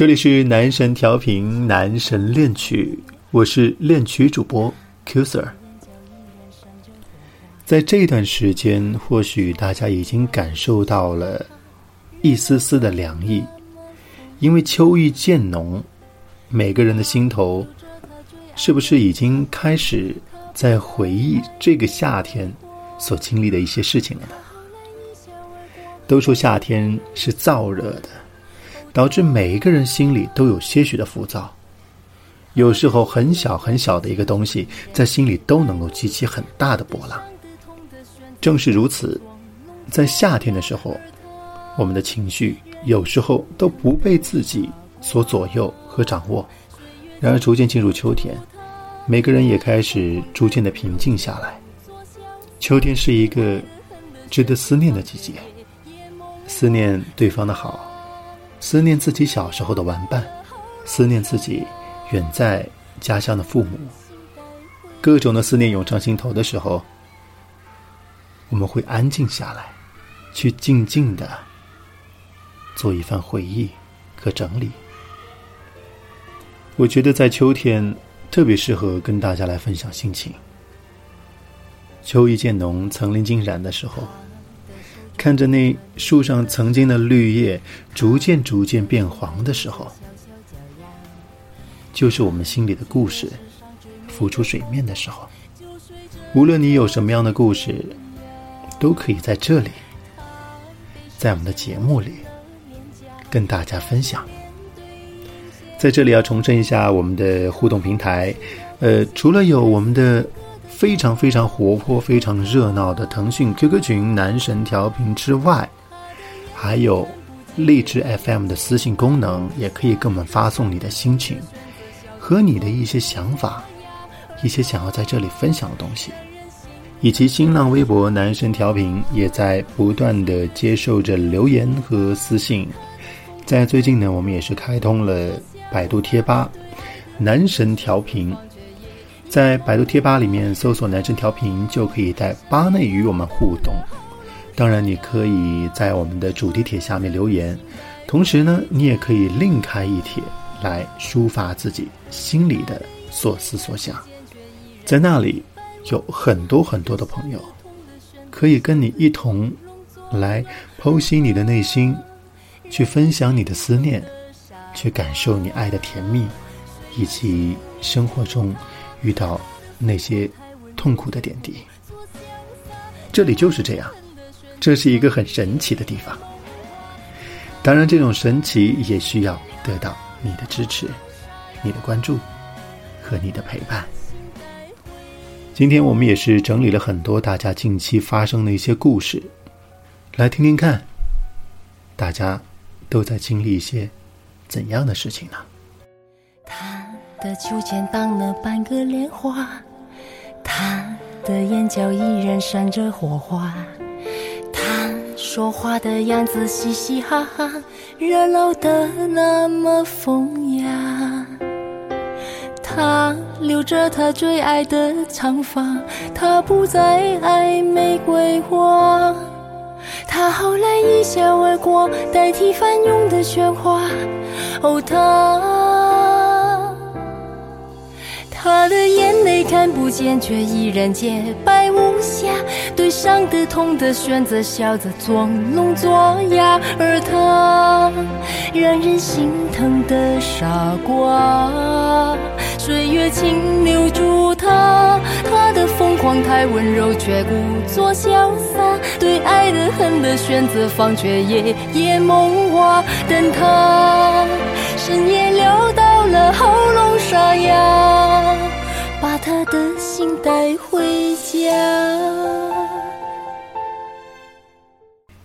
这里是男神调频，男神恋曲，我是恋曲主播 Q Sir。在这段时间，或许大家已经感受到了一丝丝的凉意，因为秋意渐浓，每个人的心头是不是已经开始在回忆这个夏天所经历的一些事情了呢？都说夏天是燥热的。导致每一个人心里都有些许的浮躁，有时候很小很小的一个东西，在心里都能够激起很大的波浪。正是如此，在夏天的时候，我们的情绪有时候都不被自己所左右和掌握。然而，逐渐进入秋天，每个人也开始逐渐的平静下来。秋天是一个值得思念的季节，思念对方的好。思念自己小时候的玩伴，思念自己远在家乡的父母，各种的思念涌上心头的时候，我们会安静下来，去静静的做一番回忆和整理。我觉得在秋天特别适合跟大家来分享心情。秋意渐浓，层林尽染的时候。看着那树上曾经的绿叶逐渐逐渐变黄的时候，就是我们心里的故事浮出水面的时候。无论你有什么样的故事，都可以在这里，在我们的节目里跟大家分享。在这里要重申一下我们的互动平台，呃，除了有我们的。非常非常活泼、非常热闹的腾讯 QQ 群男神调频之外，还有荔枝 FM 的私信功能，也可以给我们发送你的心情和你的一些想法，一些想要在这里分享的东西，以及新浪微博男神调频也在不断的接受着留言和私信。在最近呢，我们也是开通了百度贴吧男神调频。在百度贴吧里面搜索“男生调频”，就可以在吧内与我们互动。当然，你可以在我们的主题帖下面留言，同时呢，你也可以另开一帖来抒发自己心里的所思所想。在那里有很多很多的朋友，可以跟你一同来剖析你的内心，去分享你的思念，去感受你爱的甜蜜，以及生活中。遇到那些痛苦的点滴，这里就是这样，这是一个很神奇的地方。当然，这种神奇也需要得到你的支持、你的关注和你的陪伴。今天我们也是整理了很多大家近期发生的一些故事，来听听看，大家都在经历一些怎样的事情呢？的秋千荡了半个莲花，他的眼角依然闪着火花，他说话的样子嘻嘻哈哈，热闹的那么风雅。他留着他最爱的长发，他不再爱玫瑰花，他后来一笑而过，代替翻涌的喧哗。哦，他。他的眼泪看不见，却依然洁白无瑕。对伤的、痛的，选择笑着装聋作哑。而他，让人心疼的傻瓜，岁月轻留住。他，他的疯狂太温柔，却故作潇洒。对爱的恨的选择放，却夜夜梦话。等他深夜流到了喉咙沙哑，把他的心带回家。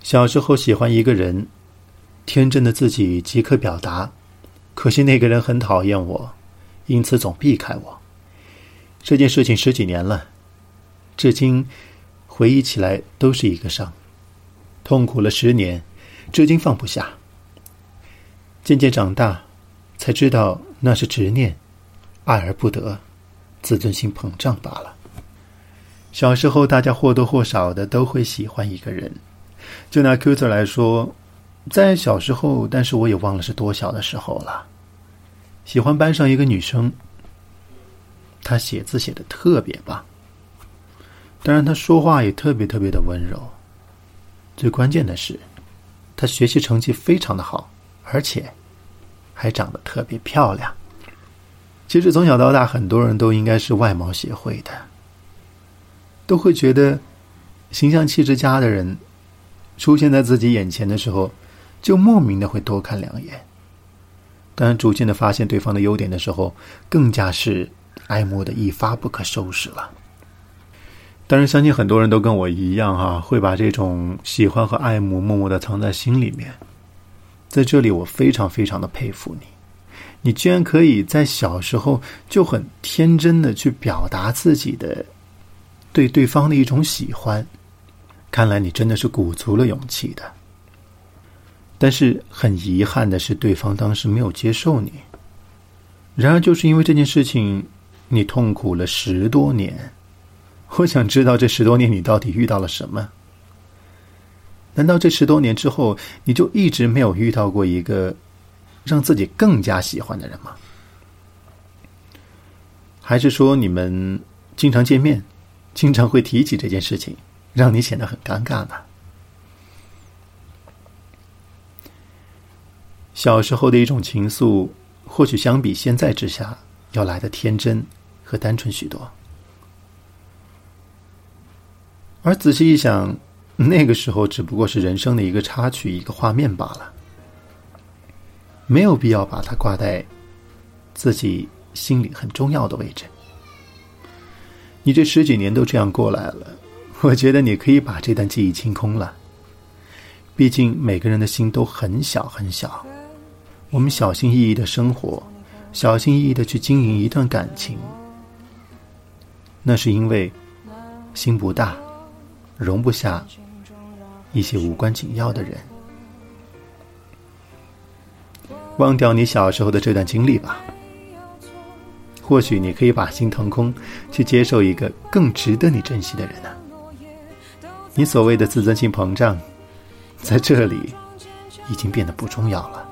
小时候喜欢一个人，天真的自己即可表达，可惜那个人很讨厌我，因此总避开我。这件事情十几年了，至今回忆起来都是一个伤，痛苦了十年，至今放不下。渐渐长大，才知道那是执念，爱而不得，自尊心膨胀罢了。小时候，大家或多或少的都会喜欢一个人。就拿 Q 字来说，在小时候，但是我也忘了是多小的时候了。喜欢班上一个女生。他写字写的特别棒，当然他说话也特别特别的温柔。最关键的是，他学习成绩非常的好，而且还长得特别漂亮。其实从小到大，很多人都应该是外貌协会的，都会觉得形象气质佳的人出现在自己眼前的时候，就莫名的会多看两眼。当逐渐的发现对方的优点的时候，更加是。爱慕的一发不可收拾了。当然，相信很多人都跟我一样哈，会把这种喜欢和爱慕默默的藏在心里面。在这里，我非常非常的佩服你，你居然可以在小时候就很天真的去表达自己的对对方的一种喜欢。看来你真的是鼓足了勇气的。但是很遗憾的是，对方当时没有接受你。然而，就是因为这件事情。你痛苦了十多年，我想知道这十多年你到底遇到了什么？难道这十多年之后，你就一直没有遇到过一个让自己更加喜欢的人吗？还是说你们经常见面，经常会提起这件事情，让你显得很尴尬呢？小时候的一种情愫，或许相比现在之下。要来的天真和单纯许多，而仔细一想，那个时候只不过是人生的一个插曲、一个画面罢了，没有必要把它挂在自己心里很重要的位置。你这十几年都这样过来了，我觉得你可以把这段记忆清空了。毕竟每个人的心都很小很小，我们小心翼翼的生活。小心翼翼的去经营一段感情，那是因为心不大，容不下一些无关紧要的人。忘掉你小时候的这段经历吧，或许你可以把心腾空，去接受一个更值得你珍惜的人呢。你所谓的自尊心膨胀，在这里已经变得不重要了。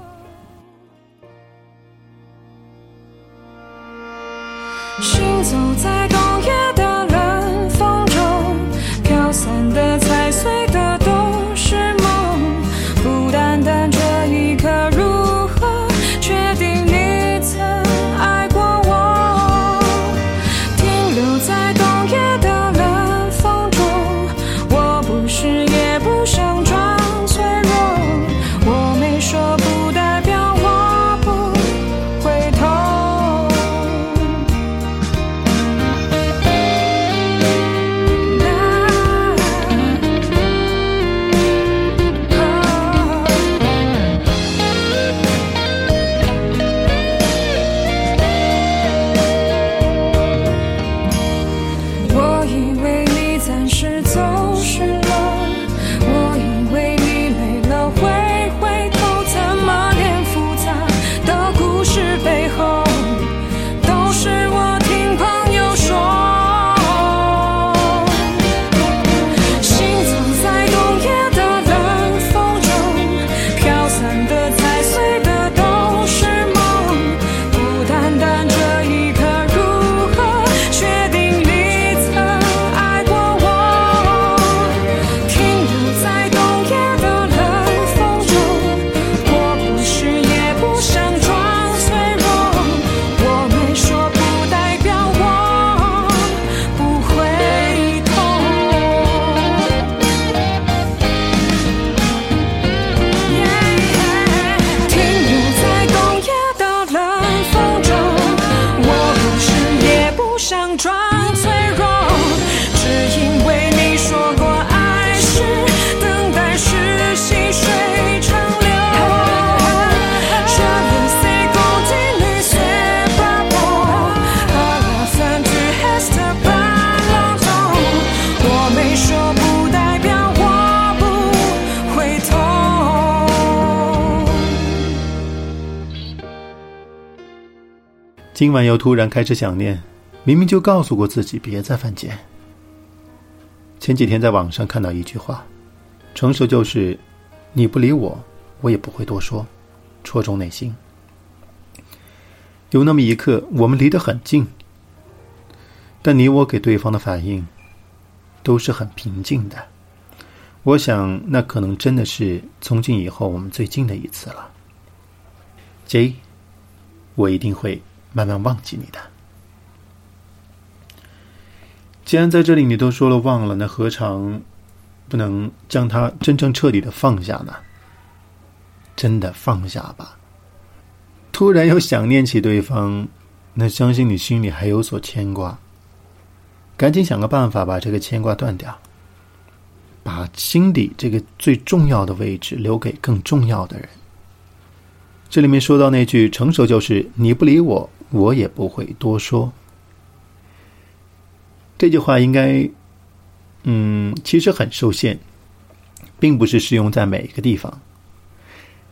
今晚又突然开始想念，明明就告诉过自己别再犯贱。前几天在网上看到一句话：“成熟就是你不理我，我也不会多说。”戳中内心。有那么一刻，我们离得很近，但你我给对方的反应都是很平静的。我想，那可能真的是从今以后我们最近的一次了。J，我一定会慢慢忘记你的。既然在这里你都说了忘了，那何尝不能将它真正彻底的放下呢？真的放下吧。突然又想念起对方，那相信你心里还有所牵挂。赶紧想个办法把这个牵挂断掉，把心底这个最重要的位置留给更重要的人。这里面说到那句“成熟就是你不理我，我也不会多说”，这句话应该，嗯，其实很受限，并不是适用在每一个地方。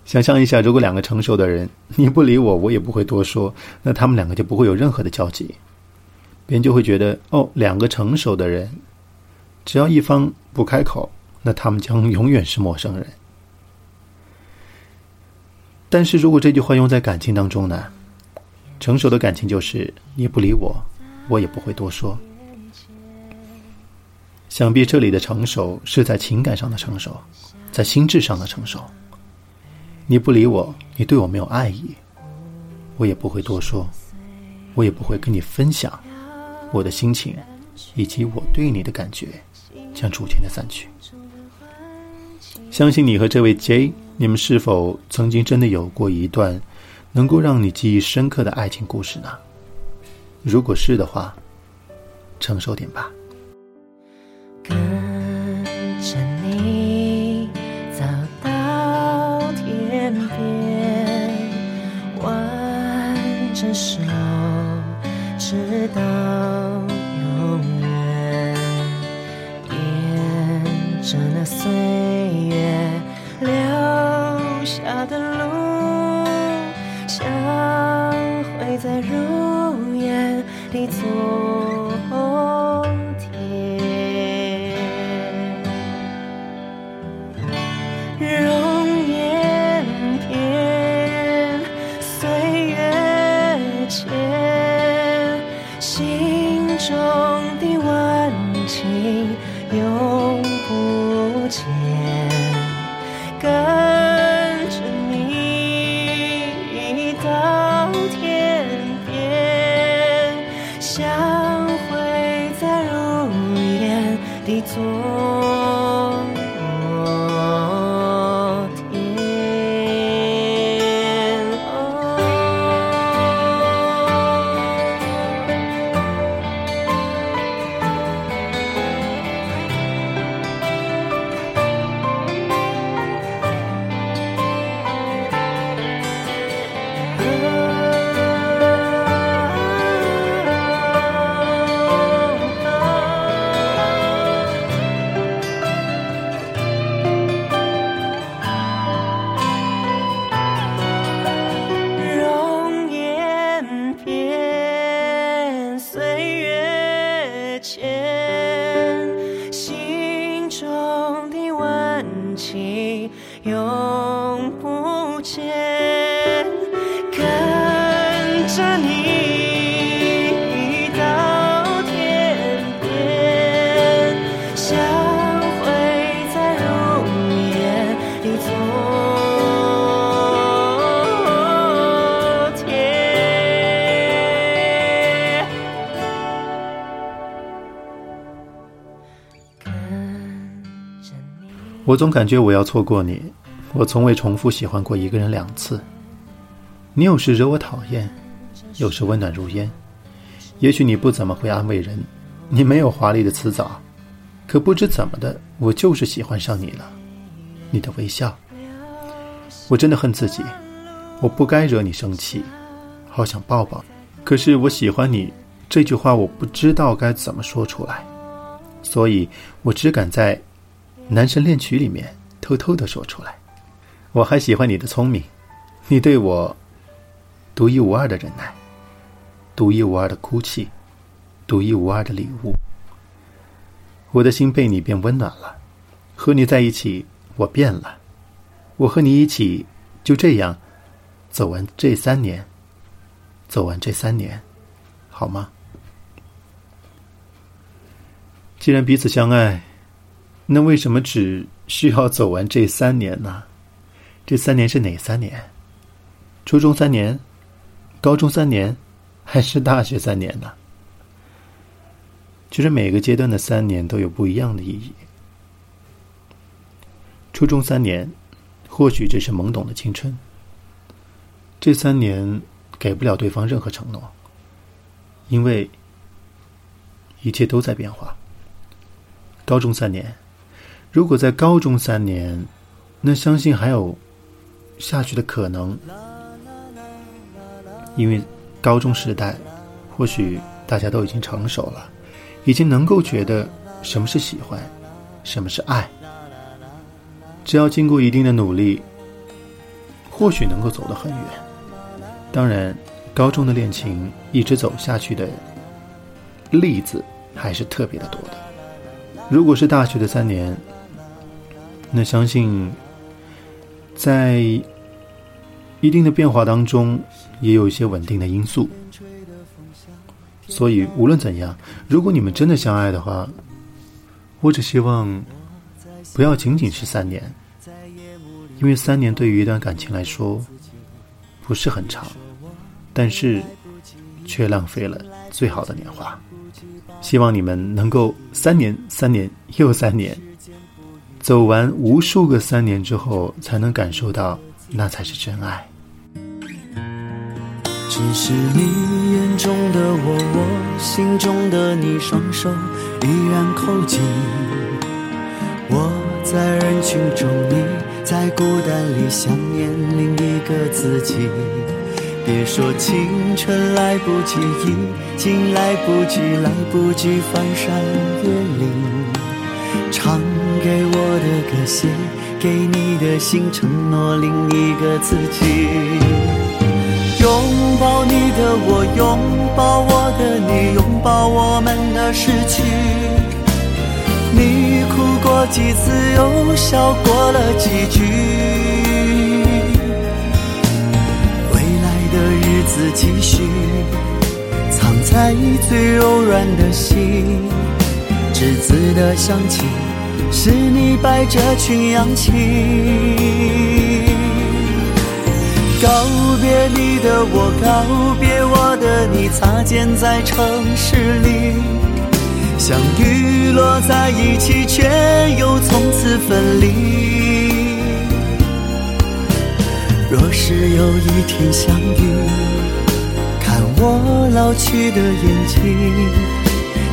想象一下，如果两个成熟的人，你不理我，我也不会多说，那他们两个就不会有任何的交集，别人就会觉得，哦，两个成熟的人，只要一方不开口，那他们将永远是陌生人。但是如果这句话用在感情当中呢？成熟的感情就是你不理我，我也不会多说。想必这里的成熟是在情感上的成熟，在心智上的成熟。你不理我，你对我没有爱意，我也不会多说，我也不会跟你分享我的心情，以及我对你的感觉，将逐渐的散去。相信你和这位 J，你们是否曾经真的有过一段能够让你记忆深刻的爱情故事呢？如果是的话，承受点吧。心中的温情永不我总感觉我要错过你，我从未重复喜欢过一个人两次。你有时惹我讨厌，有时温暖如烟。也许你不怎么会安慰人，你没有华丽的辞藻，可不知怎么的，我就是喜欢上你了。你的微笑，我真的恨自己，我不该惹你生气，好想抱抱你。可是我喜欢你这句话，我不知道该怎么说出来，所以我只敢在男神恋曲里面偷偷的说出来。我还喜欢你的聪明，你对我独一无二的忍耐，独一无二的哭泣，独一无二的礼物。我的心被你变温暖了，和你在一起，我变了。我和你一起，就这样走完这三年，走完这三年，好吗？既然彼此相爱，那为什么只需要走完这三年呢？这三年是哪三年？初中三年，高中三年，还是大学三年呢？其实每个阶段的三年都有不一样的意义。初中三年，或许只是懵懂的青春。这三年给不了对方任何承诺，因为一切都在变化。高中三年，如果在高中三年，那相信还有下去的可能。因为高中时代，或许大家都已经成熟了，已经能够觉得什么是喜欢，什么是爱。只要经过一定的努力，或许能够走得很远。当然，高中的恋情一直走下去的例子还是特别的多的。如果是大学的三年，那相信在一定的变化当中。也有一些稳定的因素，所以无论怎样，如果你们真的相爱的话，我只希望不要仅仅是三年，因为三年对于一段感情来说不是很长，但是却浪费了最好的年华。希望你们能够三年、三年又三年，走完无数个三年之后，才能感受到那才是真爱。只是你眼中的我，我心中的你，双手依然扣紧。我在人群中，你在孤单里想念另一个自己。别说青春来不及，已经来不及，来不及翻山越岭。唱给我的歌，写给你的信，承诺另一个自己。拥抱你的我，拥抱我的你，拥抱我们的失去。你哭过几次，又笑过了几句。未来的日子继续，藏在最柔软的心。栀子的香气，是你摆着群羊起。告别你的我，告别我的你，擦肩在城市里，相遇落在一起，却又从此分离。若是有一天相遇，看我老去的眼睛，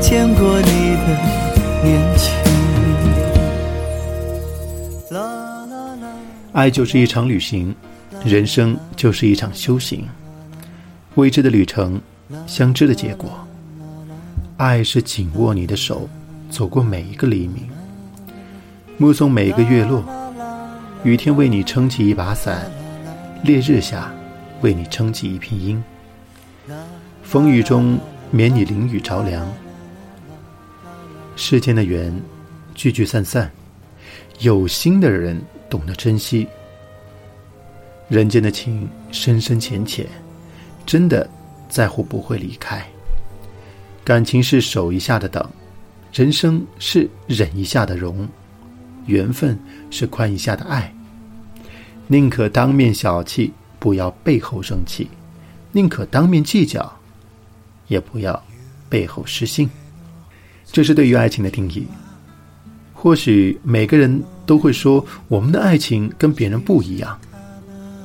见过你的年轻。爱就是一场旅行，人生就是一场修行。未知的旅程，相知的结果。爱是紧握你的手，走过每一个黎明，目送每一个月落。雨天为你撑起一把伞，烈日下为你撑起一片阴。风雨中免你淋雨着凉。世间的缘，聚聚散散，有心的人懂得珍惜。人间的情，深深浅浅，真的在乎不会离开。感情是守一下的等，人生是忍一下的容，缘分是宽一下的爱。宁可当面小气，不要背后生气；宁可当面计较，也不要背后失信。这是对于爱情的定义。或许每个人都会说，我们的爱情跟别人不一样。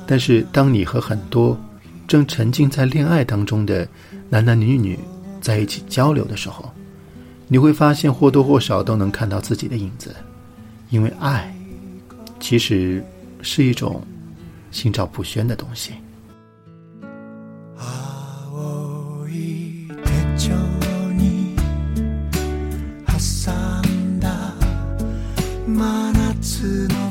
但是，当你和很多正沉浸在恋爱当中的男男女女，在一起交流的时候，你会发现或多或少都能看到自己的影子，因为爱其实是一种心照不宣的东西。真夏の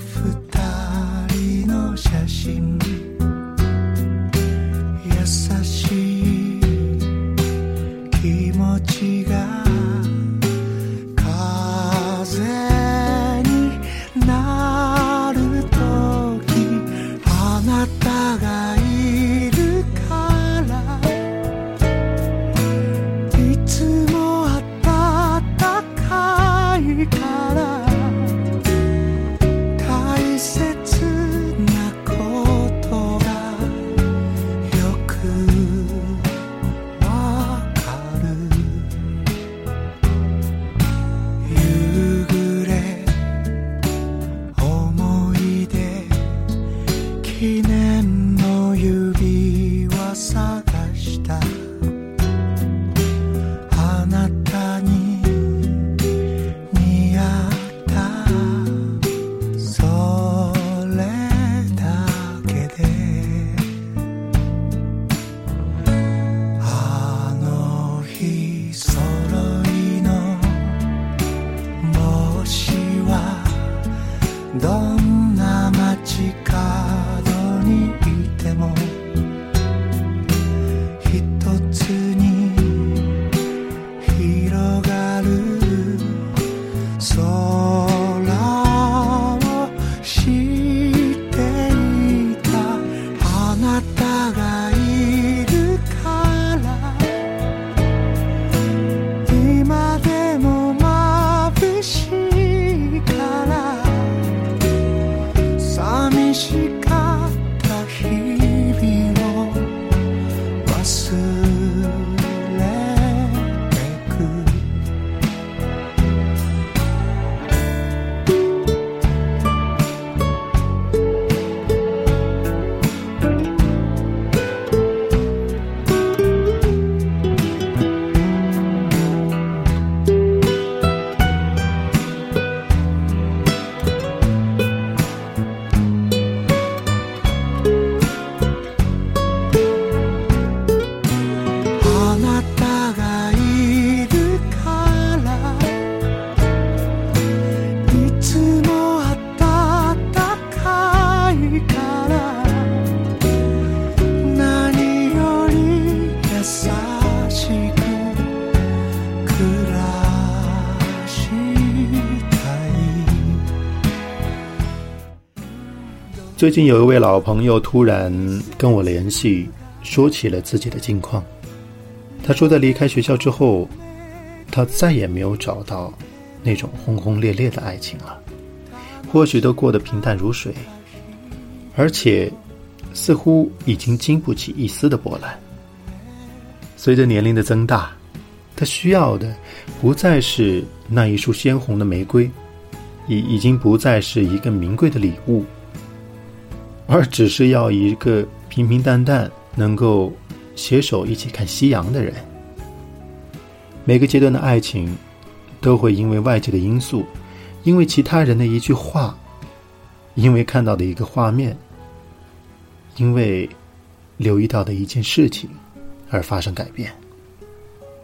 どんな街か最近有一位老朋友突然跟我联系，说起了自己的近况。他说，在离开学校之后，他再也没有找到那种轰轰烈烈的爱情了，或许都过得平淡如水，而且似乎已经经不起一丝的波澜。随着年龄的增大，他需要的不再是那一束鲜红的玫瑰，已已经不再是一个名贵的礼物，而只是要一个平平淡淡能够携手一起看夕阳的人。每个阶段的爱情，都会因为外界的因素，因为其他人的一句话，因为看到的一个画面，因为留意到的一件事情，而发生改变。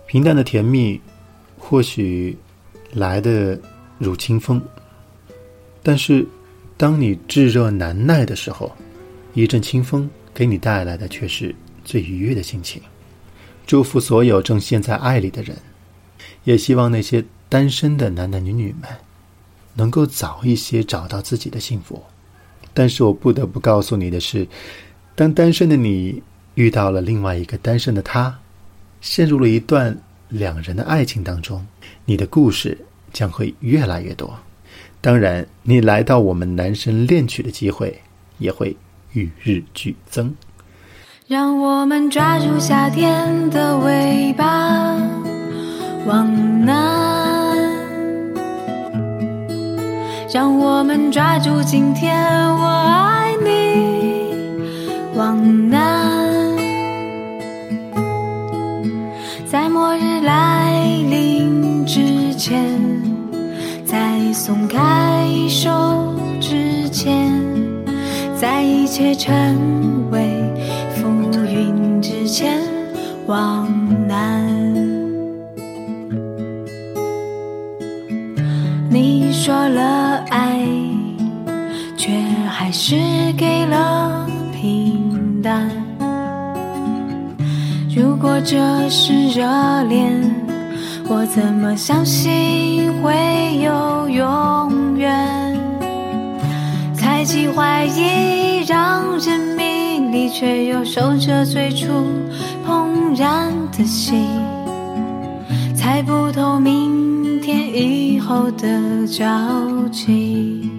平淡的甜蜜，或许来的如清风，但是当你炙热难耐的时候，一阵清风给你带来的却是最愉悦的心情。祝福所有正陷在爱里的人。也希望那些单身的男男女女们，能够早一些找到自己的幸福。但是我不得不告诉你的是，当单身的你遇到了另外一个单身的他，陷入了一段两人的爱情当中，你的故事将会越来越多。当然，你来到我们男神恋曲的机会也会与日俱增。让我们抓住夏天的尾巴。往南，让我们抓住今天，我爱你。往南，在末日来临之前，你松开手之前，在一切成为浮云之前，往南。你说了爱，却还是给了平淡。如果这是热恋，我怎么相信会有永远？猜忌怀疑让人迷离，却又守着最初怦然的心，猜不透明。天以后的交集。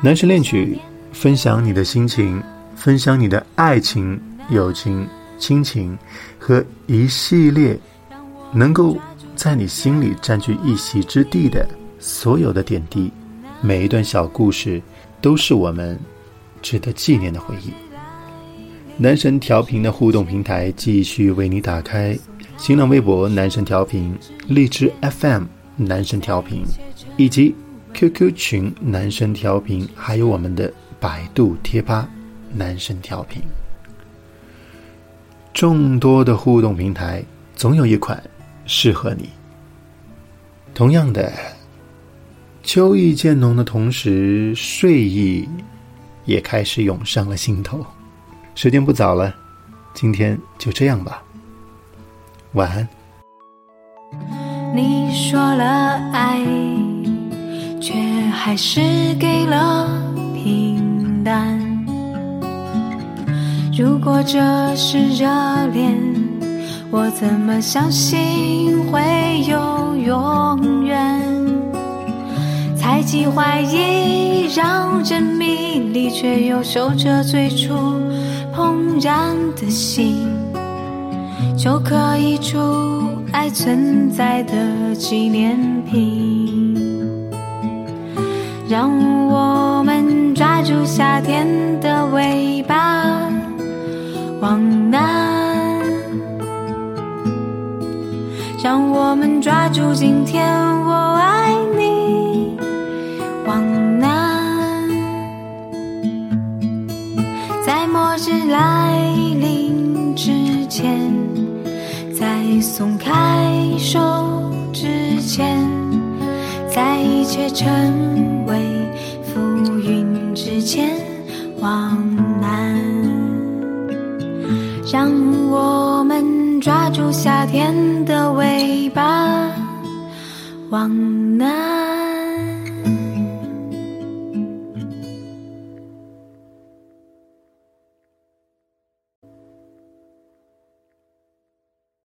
男神恋曲，分享你的心情，分享你的爱情、友情、亲情和一系列能够在你心里占据一席之地的所有的点滴。每一段小故事都是我们值得纪念的回忆。男神调频的互动平台继续为你打开。新浪微博男神调频、荔枝 FM 男神调频，以及 QQ 群男神调频，还有我们的百度贴吧男神调频。众多的互动平台，总有一款适合你。同样的，秋意渐浓的同时，睡意也开始涌上了心头。时间不早了，今天就这样吧。晚安。你说了爱，却还是给了平淡。如果这是热恋，我怎么相信会有永远？猜忌怀疑让人迷离，却又守着最初怦然的心。就可以出爱存在的纪念品。让我们抓住夏天的尾巴，抓住今天，我爱你，往南。在末日来临之前。在松开手之前，在一切成为浮云之前，往南。让我们抓住夏天，往南。